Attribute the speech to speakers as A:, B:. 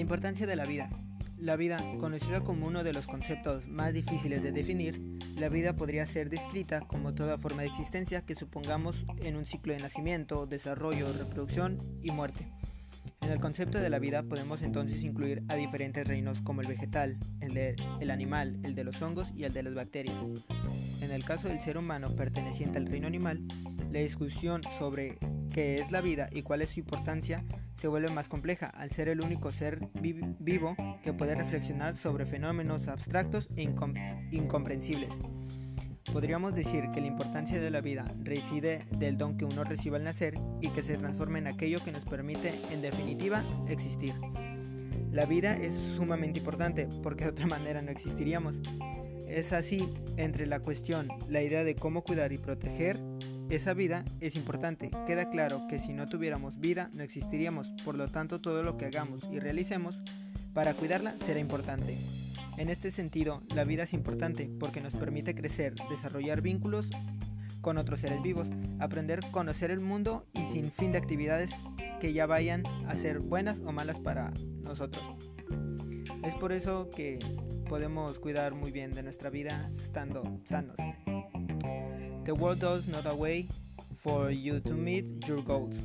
A: Importancia de la vida. La vida, conocida como uno de los conceptos más difíciles de definir, la vida podría ser descrita como toda forma de existencia que supongamos en un ciclo de nacimiento, desarrollo, reproducción y muerte. En el concepto de la vida podemos entonces incluir a diferentes reinos como el vegetal, el animal, el de los hongos y el de las bacterias. En el caso del ser humano perteneciente al reino animal, la discusión sobre qué es la vida y cuál es su importancia se vuelve más compleja al ser el único ser vivo que puede reflexionar sobre fenómenos abstractos e incomprensibles. Podríamos decir que la importancia de la vida reside del don que uno recibe al nacer y que se transforma en aquello que nos permite, en definitiva, existir. La vida es sumamente importante porque de otra manera no existiríamos. Es así, entre la cuestión, la idea de cómo cuidar y proteger esa vida es importante. Queda claro que si no tuviéramos vida no existiríamos, por lo tanto todo lo que hagamos y realicemos para cuidarla será importante. En este sentido, la vida es importante porque nos permite crecer, desarrollar vínculos con otros seres vivos, aprender, conocer el mundo y sin fin de actividades que ya vayan a ser buenas o malas para nosotros. Es por eso que podemos cuidar muy bien de nuestra vida estando sanos. The world does not a way for you to meet your goals.